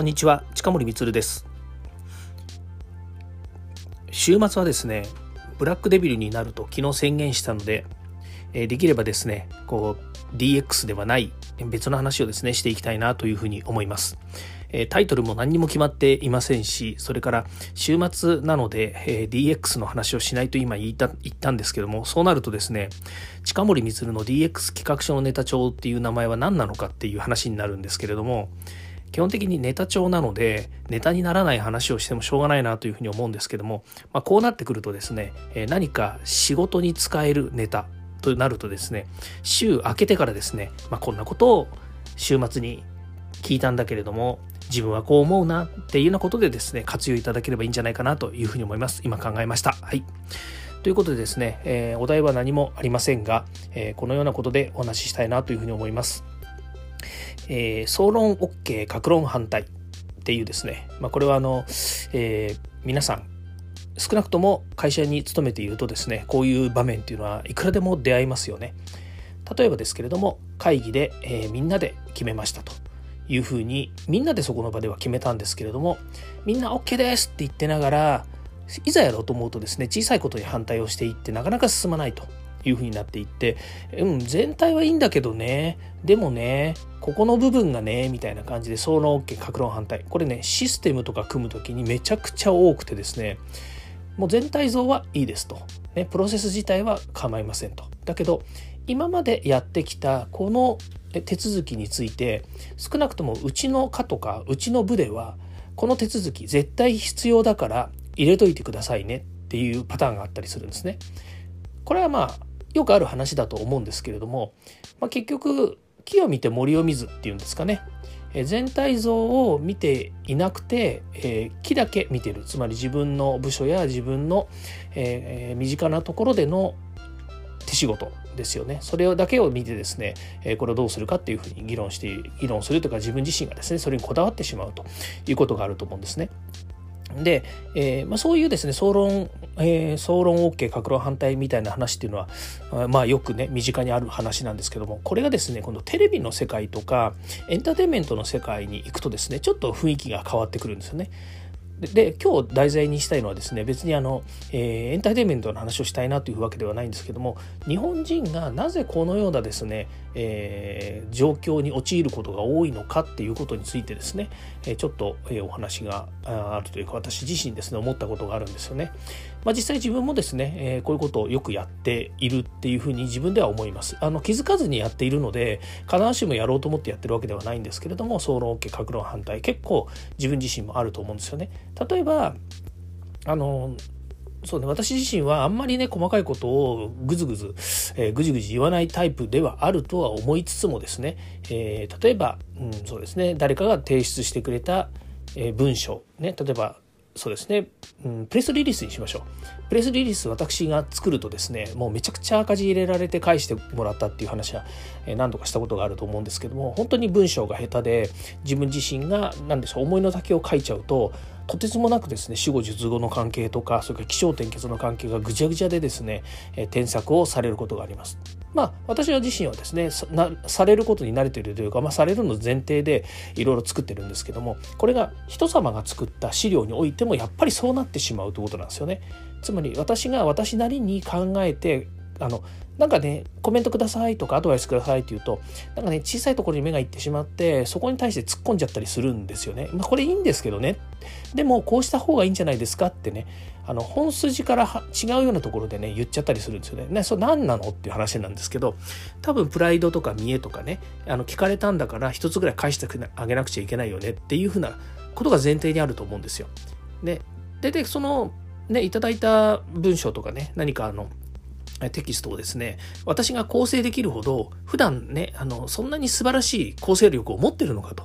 こんにちは近森光です。週末はですねブラックデビルになると昨日宣言したので、できればですねこう DX ではない別の話をですねしていきたいなというふうに思います。タイトルも何にも決まっていませんしそれから週末なので DX の話をしないと今言った言ったんですけどもそうなるとですね近森光の DX 企画書のネタ帳っていう名前は何なのかっていう話になるんですけれども基本的にネタ帳なのでネタにならない話をしてもしょうがないなというふうに思うんですけども、まあ、こうなってくるとですねえ何か仕事に使えるネタとなるとですね週明けてからですね、まあ、こんなことを週末に聞いたんだけれども自分はこう思うなっていうようなことでですね活用いただければいいんじゃないかなというふうに思います。今考えました。はい。ということでですね、えー、お題は何もありませんが、えー、このようなことでお話ししたいなというふうに思います。えー、総論 OK 格論反対っていうですね、まあ、これはあの、えー、皆さん少なくとも会社に勤めているとですねこういう場面っていうのはいくらでも出会いますよね。例えばですけれども会議で、えー、みんなで決めましたというふうにみんなでそこの場では決めたんですけれどもみんな OK ですって言ってながらいざやろうと思うとですね小さいことに反対をしていってなかなか進まないと。いうふうになっていって、うん、全体はいいんだけどね、でもね、ここの部分がね、みたいな感じで、総論 OK、格論反対。これね、システムとか組む時にめちゃくちゃ多くてですね、もう全体像はいいですと。ね、プロセス自体は構いませんと。だけど、今までやってきたこの手続きについて、少なくともうちの課とか、うちの部では、この手続き絶対必要だから入れといてくださいねっていうパターンがあったりするんですね。これはまあよくある話だと思うんですけれども、まあ、結局木を見て森を見ずっていうんですかね。全体像を見ていなくて、えー、木だけ見てる。つまり自分の部署や自分の、えー、身近なところでの手仕事ですよね。それだけを見てですね、えー、これをどうするかっていうふうに議論して議論するというか自分自身がですねそれにこだわってしまうということがあると思うんですね。で、えーまあ、そういうですね総論、えー、総論 OK 格論反対みたいな話っていうのは、まあ、よくね身近にある話なんですけどもこれがですね今度テレビの世界とかエンターテインメントの世界に行くとですねちょっと雰囲気が変わってくるんですよね。で今日題材にしたいのはですね別にあの、えー、エンターテインメントの話をしたいなというわけではないんですけども日本人がなぜこのようなですね、えー、状況に陥ることが多いのかっていうことについてですね、え、ちょっと、えお話があるというか私自身ですね思ったことがあるんですよね。まあ、実際自分もですね、えこういうことをよくやっているっていうふうに自分では思います。あの気づかずにやっているので必ずしもやろうと思ってやってるわけではないんですけれども総論 OK 格論反対結構自分自身もあると思うんですよね。例えばあのそうね、私自身はあんまりね細かいことをぐずぐず、えー、ぐじぐじ言わないタイプではあるとは思いつつもですね、えー、例えば、うん、そうですね誰かが提出してくれた、えー、文章、ね、例えばそうですね、うん、プレスリリースにしましょう。プレスリリース私が作るとですね、もうめちゃくちゃ赤字入れられて返してもらったっていう話は何度かしたことがあると思うんですけども、本当に文章が下手で自分自身が何でしょう、思いの丈を書いちゃうと、とてつもなくですね死後術後の関係とかそれから気象転結の関係がぐちゃぐちゃでですね、添削をされることがあります。まあ私は自身はですねされることに慣れているというか、まあ、されるの前提でいろいろ作ってるんですけどもこれが人様が作った資料においてもやっぱりそうなってしまうということなんですよね。つまり私が私なりに考えてあのなんかねコメントくださいとかアドバイスくださいって言うとなんかね小さいところに目がいってしまってそこに対して突っ込んじゃったりするんですよね。まあ、これいいんですけどねでもこうした方がいいんじゃないですかってねあの本筋から違うようなところでね言っちゃったりするんですよね。ねそれ何なのっていう話なんですけど多分プライドとか見栄とかねあの聞かれたんだから一つぐらい返してあげなくちゃいけないよねっていうふうなことが前提にあると思うんですよ。で大体そのねいただいた文章とかね何かあのテキストをですね、私が構成できるほど、普段ね、あの、そんなに素晴らしい構成力を持ってるのかと。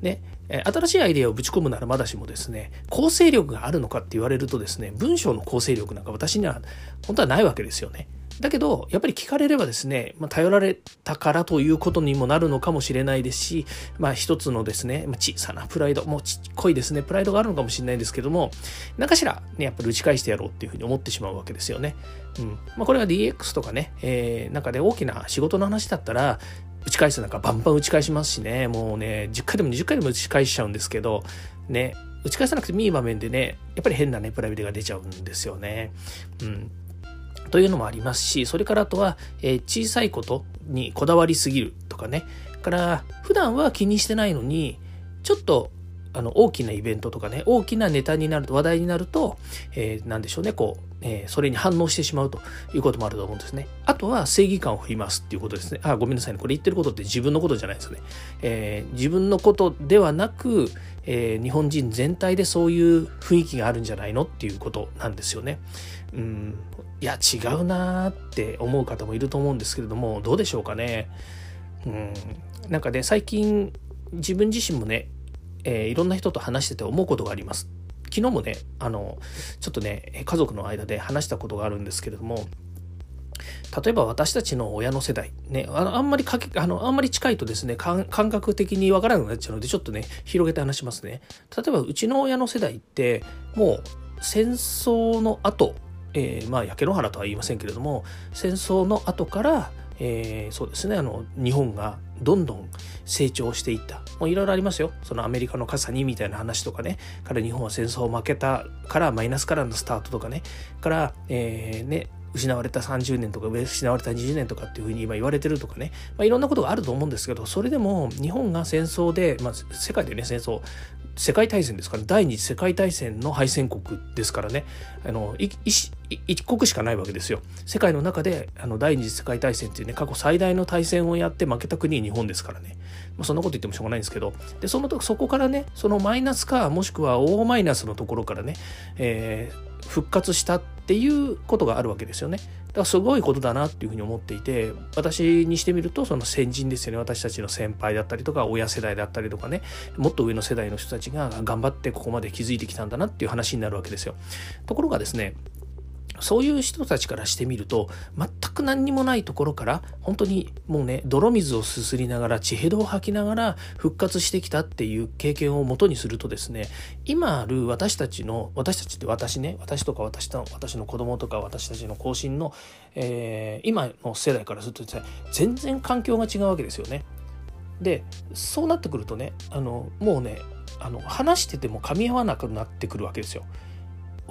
ね、新しいアイデアをぶち込むならまだしもですね、構成力があるのかって言われるとですね、文章の構成力なんか私には本当はないわけですよね。だけど、やっぱり聞かれればですね、まあ、頼られたからということにもなるのかもしれないですし、まあ一つのですね、まあ、小さなプライド、もうちっこいですね、プライドがあるのかもしれないですけども、何かしらね、やっぱり打ち返してやろうっていうふうに思ってしまうわけですよね。うん。まあこれは DX とかね、えー、中で大きな仕事の話だったら、打ち返すなんかバンバン打ち返しますしねもうね10回でも20回でも打ち返しちゃうんですけどね打ち返さなくてもいい場面でねやっぱり変なねプライベートが出ちゃうんですよね。うんというのもありますしそれからあとは、えー、小さいことにこだわりすぎるとかね。から普段は気にしてないのにちょっとあの大きなイベントとかね大きなネタになると話題になると、えー、でしょうねこう、えー、それに反応してしまうということもあると思うんですね。あとは正義感を振りますっていうことですね。あごめんなさいね。これ言ってることって自分のことじゃないですね、えー、自分のことではなく、え日本人全体でそういう雰囲気があるんじゃないのっていうことなんですよね。うん。いや違うなーって思う方もいると思うんですけれどもどうでしょうかね。うん。なんかね最近自分自身もねえー、いろんな人と話してて思うことがあります。昨日もね、あの、ちょっとね、家族の間で話したことがあるんですけれども、例えば私たちの親の世代、ね、あのあんまりかけあのあんまり近いとですね感覚的にわからなくなっちゃうのでちょっとね広げて話しますね。例えばうちの親の世代ってもう戦争の後、えー、まあ焼け野原とは言いませんけれども戦争の後からえー、そうですねあの日本がどんどん成長していった。もういろいろありますよ。そのアメリカの傘にみたいな話とかね。から日本は戦争を負けたからマイナスからのスタートとかね。から、えー、ね失われた30年とか失われた20年とかっていうふうに今言われてるとかね、まあ、いろんなことがあると思うんですけどそれでも日本が戦争で、まあ、世界でね戦争世界大戦ですから第二次世界大戦の敗戦国ですからね。あの一国しかないわけですよ世界の中であの第二次世界大戦っていうね過去最大の大戦をやって負けた国日本ですからね、まあ、そんなこと言ってもしょうがないんですけどでそのそこからねそのマイナスかもしくは大マイナスのところからね、えー復活したっていうことがあるわけですよね。だからすごいことだなっていうふうに思っていて私にしてみるとその先人ですよね私たちの先輩だったりとか親世代だったりとかねもっと上の世代の人たちが頑張ってここまで築いてきたんだなっていう話になるわけですよ。ところがですねそういう人たちからしてみると全く何にもないところから本当にもうね泥水をすすりながら血へどを吐きながら復活してきたっていう経験をもとにするとですね今ある私たちの私たちって私ね私とか私と私の子供とか私たちの後進の、えー、今の世代からするとですね全然環境が違うわけですよね。でそうなってくるとねあのもうねあの話してても噛み合わなくなってくるわけですよ。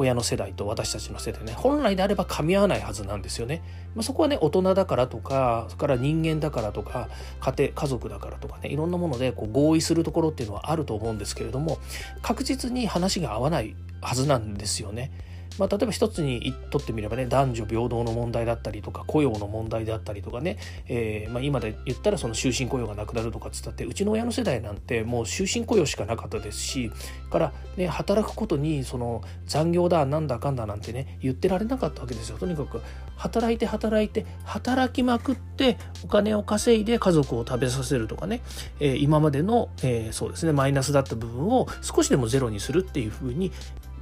親の世代と私たちの世代ね本来であれば噛み合わないはずなんですよね。まあ、そこはね大人だからとかそれから人間だからとか家庭家族だからとかねいろんなものでこう合意するところっていうのはあると思うんですけれども確実に話が合わないはずなんですよね。まあ、例えば一つにとってみればね男女平等の問題だったりとか雇用の問題であったりとかね、えー、まあ、今で言ったらその終身雇用がなくなるとかっつったってうちの親の世代なんてもう終身雇用しかなかったですしから、ね、働くことにその残業だなんだかんだなんてね言ってられなかったわけですよ。とにかく働いて働いて働きまくってお金を稼いで家族を食べさせるとかね、えー、今までの、えー、そうですねマイナスだった部分を少しでもゼロにするっていうふうに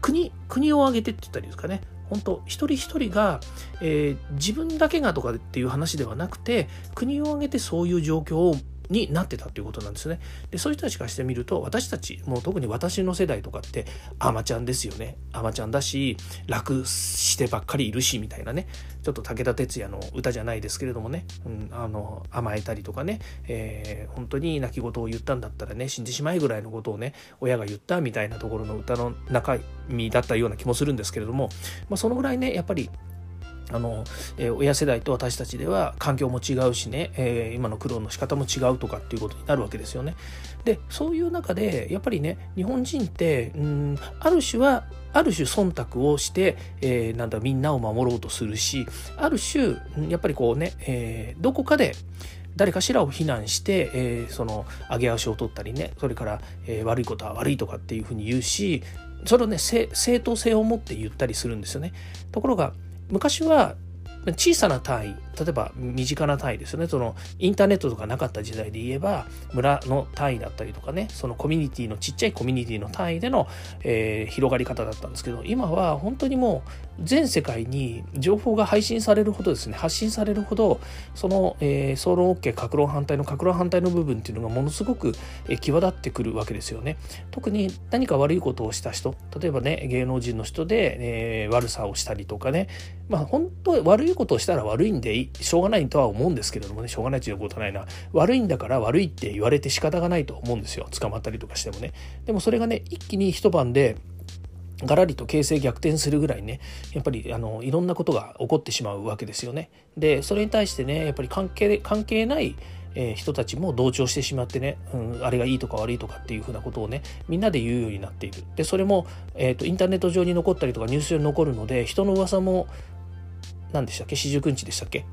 国国を挙げてって言ったらいいですかね。本当一人一人が、えー、自分だけがとかっていう話ではなくて国を挙げてそういう状況をになってたっていうことなんですね。でそういう人たちからしてみると私たちもう特に私の世代とかってアマちゃんですよね。アマちゃんだし楽してばっかりいるしみたいなね。ちょっと武田鉄矢の歌じゃないですけれどもね、うん、あの甘えたりとかね、えー、本当に泣き言を言ったんだったらね死んでしまいぐらいのことをね親が言ったみたいなところの歌の中身だったような気もするんですけれども、まあ、そのぐらいねやっぱりあの、えー、親世代と私たちでは環境も違うしね、えー、今の苦労の仕方も違うとかっていうことになるわけですよね。でそういう中でやっぱりね日本人ってうんある種はある種忖度をして、えー、なんだみんなを守ろうとするしある種やっぱりこうね、えー、どこかで誰かしらを非難して、えー、その上げ足を取ったりねそれから、えー、悪いことは悪いとかっていうふうに言うしそれをね正当性を持って言ったりするんですよね。ところが昔は小さな単位。例えば身近な単位ですよね。そのインターネットとかなかった時代で言えば村の単位だったりとかねそのコミュニティのちっちゃいコミュニティの単位での、えー、広がり方だったんですけど今は本当にもう全世界に情報が配信されるほどですね発信されるほどその、えー、総論 OK 格論反対の格論反対の部分っていうのがものすごく、えー、際立ってくるわけですよね。特に何か悪いことをした人例えばね芸能人の人で、えー、悪さをしたりとかね。まあ本当悪悪いことをしたら悪いんでしょうがないとは思うんですけれどもねしょうがないということはないな。悪いんだから悪いって言われて仕方がないと思うんですよ。捕まったりとかしてもね。でもそれがね一気に一晩でがらりと形勢逆転するぐらいねやっぱりあのいろんなことが起こってしまうわけですよね。でそれに対してねやっぱり関係関係ないえ人たちも同調してしまってね、うん、あれがいいとか悪いとかっていうふうなことをねみんなで言うようになっている。でそれも、えーと、インターネット上に残ったりとかニュース上に残るので人の噂も何でしたっけ？四十九日でしたっけ？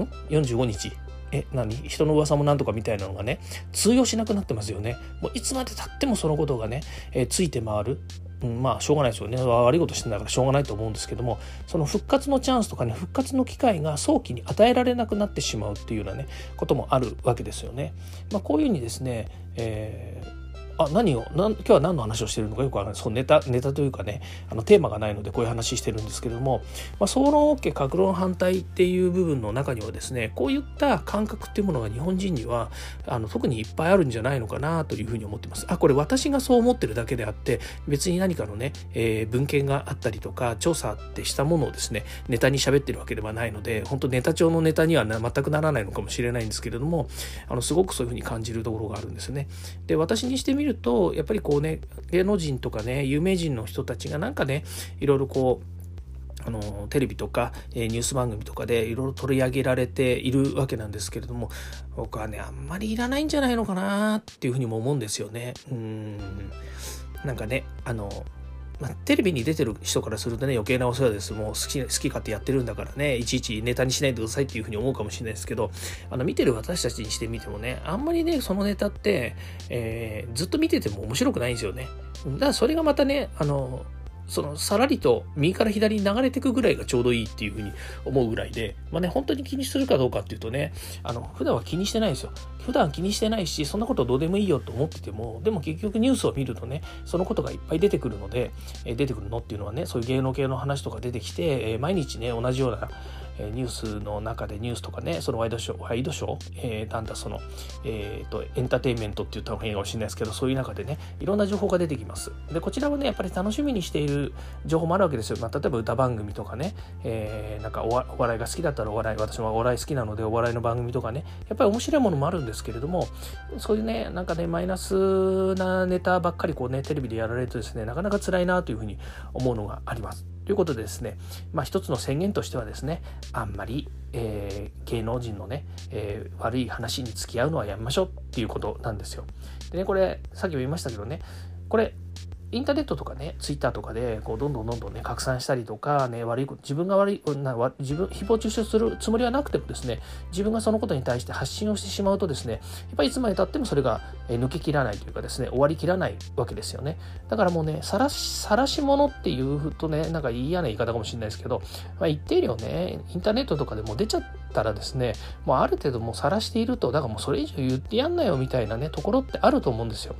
ん？45日。え何？人の噂もなんとかみたいなのがね通用しなくなってますよね。もういつまでたってもそのことがね、えー、ついて回る。うん、まあしょうがないですよね。悪いことしてんだからしょうがないと思うんですけどもその復活のチャンスとかね復活の機会が早期に与えられなくなってしまうっていうようなねこともあるわけですよね。まあ、こういうふうにですね、えーあ何をな今日は何の話をしてるのかよくわからないそうネタネタというかねあのテーマがないのでこういう話してるんですけれども、まあ、総論 OK 格論反対っていう部分の中にはですねこういった感覚っていうものが日本人にはあの特にいっぱいあるんじゃないのかなというふうに思ってます。あこれ私がそう思ってるだけであって別に何かのね、えー、文献があったりとか調査ってしたものをですねネタに喋ってるわけではないので本当ネタ帳のネタには全くならないのかもしれないんですけれどもあのすごくそういうふうに感じるところがあるんですね。で私にしてみ見るとやっぱりこうね芸能人とかね有名人の人たちがなんかねいろいろこうあのテレビとか、えニュース番組とかでいろいろ取り上げられているわけなんですけれども僕はねあんまりいらないんじゃないのかなっていうふうにも思うんですよね。うんなんかねあのまあ、テレビに出てる人からするとね余計なお世話です。もう好き好き勝手やってるんだからねいちいちネタにしないでくださいっていうふうに思うかもしれないですけどあの見てる私たちにしてみてもねあんまりねそのネタって、えー、ずっと見てても面白くないんですよね。だからそれがまたねあのそのさらりと右から左に流れていくぐらいがちょうどいいっていうふうに思うぐらいで、まあね、本当に気にするかどうかっていうとね、あの、普段は気にしてないですよ。普段気にしてないし、そんなことどうでもいいよと思ってても、でも結局ニュースを見るとね、そのことがいっぱい出てくるので、え出てくるのっていうのはね、そういう芸能系の話とか出てきて、え毎日ね、同じような、えニュースの中でニュースとかねそのワイドショーワイドショー、えー、なんだその、えーと、エンターテインメントって言った方がいいかもしれないですけどそういう中でねいろんな情報が出てきます。でこちらはねやっぱり楽しみにしている情報もあるわけですよ、まあ、例えば歌番組とかね、えー、なんかお笑いが好きだったらお笑い私もお笑い好きなのでお笑いの番組とかねやっぱり面白いものもあるんですけれどもそういうねなんかねマイナスなネタばっかりこうねテレビでやられるとですねなかなか辛いなというふうに思うのがあります。ということでですね、まあ、一つの宣言としてはですね、あんまり、えー、芸能人のね、えー、悪い話に付き合うのはやめましょうっていうことなんですよ。でね、これ、さっきも言いましたけどね、これ、インターネットとかね、ツイッターとかで、こう、どんどんどんどんね、拡散したりとか、ね、悪いこと、自分が悪い、な自分、誹謗中傷するつもりはなくてもですね、自分がそのことに対して発信をしてしまうとですね、やっぱりいつまでたってもそれが抜けきらないというかですね、終わりきらないわけですよね。だからもうね、さらし、さらし者っていうとね、なんか嫌な言い方かもしれないですけど、まあ、一定量ね、インターネットとかでも出ちゃったらですね、もうある程度もう晒していると、だからもうそれ以上言ってやんなよみたいなね、ところってあると思うんですよ。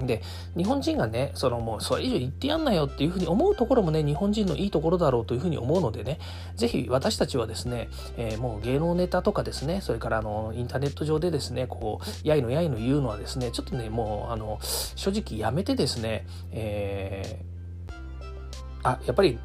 で、日本人がね、そのもうそれ以上言ってやんなよっていうふうに思うところもね、日本人のいいところだろうというふうに思うのでね、ぜひ私たちはですね、えー、もう芸能ネタとかですね、それからあの、インターネット上でですね、こう、やいのやいの言うのはですね、ちょっとね、もう、あの、正直やめてですね、えーあやっぱり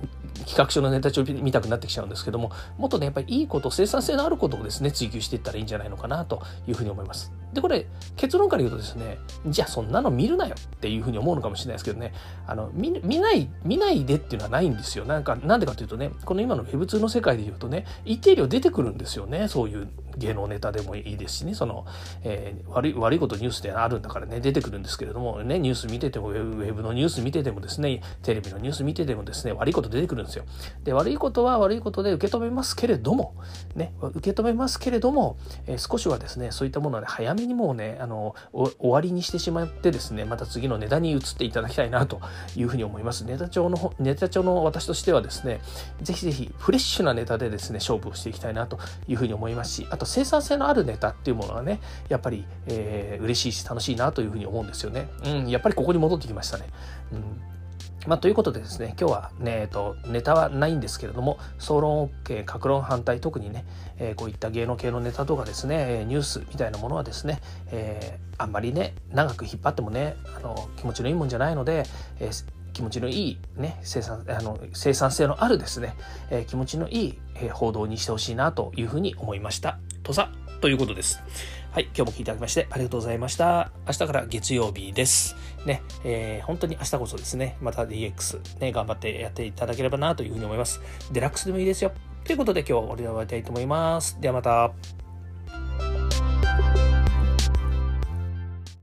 企画書のネタ帳見たくなってきちゃうんですけどももっとねやっぱりいいこと生産性のあることをですね追求していったらいいんじゃないのかなというふうに思います。でこれ結論から言うとですねじゃあそんなの見るなよっていうふうに思うのかもしれないですけどね。あの見ない見ないでっていうのはないんですよ。なんかなんでかというとねこの今の Web2 の世界で言うとね一定量出てくるんですよねそういう芸能ネタでもいいですしねその、えー、悪い悪いことニュースであるんだからね出てくるんですけれどもねニュース見ててもウェブのニュース見ててもですねテレビのニュース見ててもですね悪いこと出てくるんですよ。で悪いことは悪いことで受け止めますけれどもね受け止めますけれども、えー、少しはですねそういったものはね早めにもうねあの終わりにしてしまってですねまた次のネタに移っていただきたいなというふうに思います。ネタ帳のネタ帳の私としてはですねぜひぜひフレッシュなネタでですね勝負をしていきたいなというふうに思いますしあと生産性のあるネタっていうものはねやっぱり、えー、嬉しいし楽しいなというふうに思うんですよね。うんやっぱりここに戻ってきましたね。うん。まあ、ということでですね、今日はね、えっと、ネタはないんですけれども、総論 OK、格論反対、特にね、えー、こういった芸能系のネタとかですね、ニュースみたいなものはですね、えー、あんまりね、長く引っ張ってもね、あの気持ちのいいもんじゃないので、えー、気持ちのいい、ね、生産あの生産性のあるですね、え、気持ちのいいえ報道にしてほしいなというふうに思いました。とさ、ということです。はい、今日も聞いていただきましてありがとうございました。明日から月曜日です。ね、えー、本当に明日こそですね、また DX、ね、頑張ってやっていただければなというふうに思います。デラックスでもいいですよ。ということで今日は終わりたいと思います。ではまた。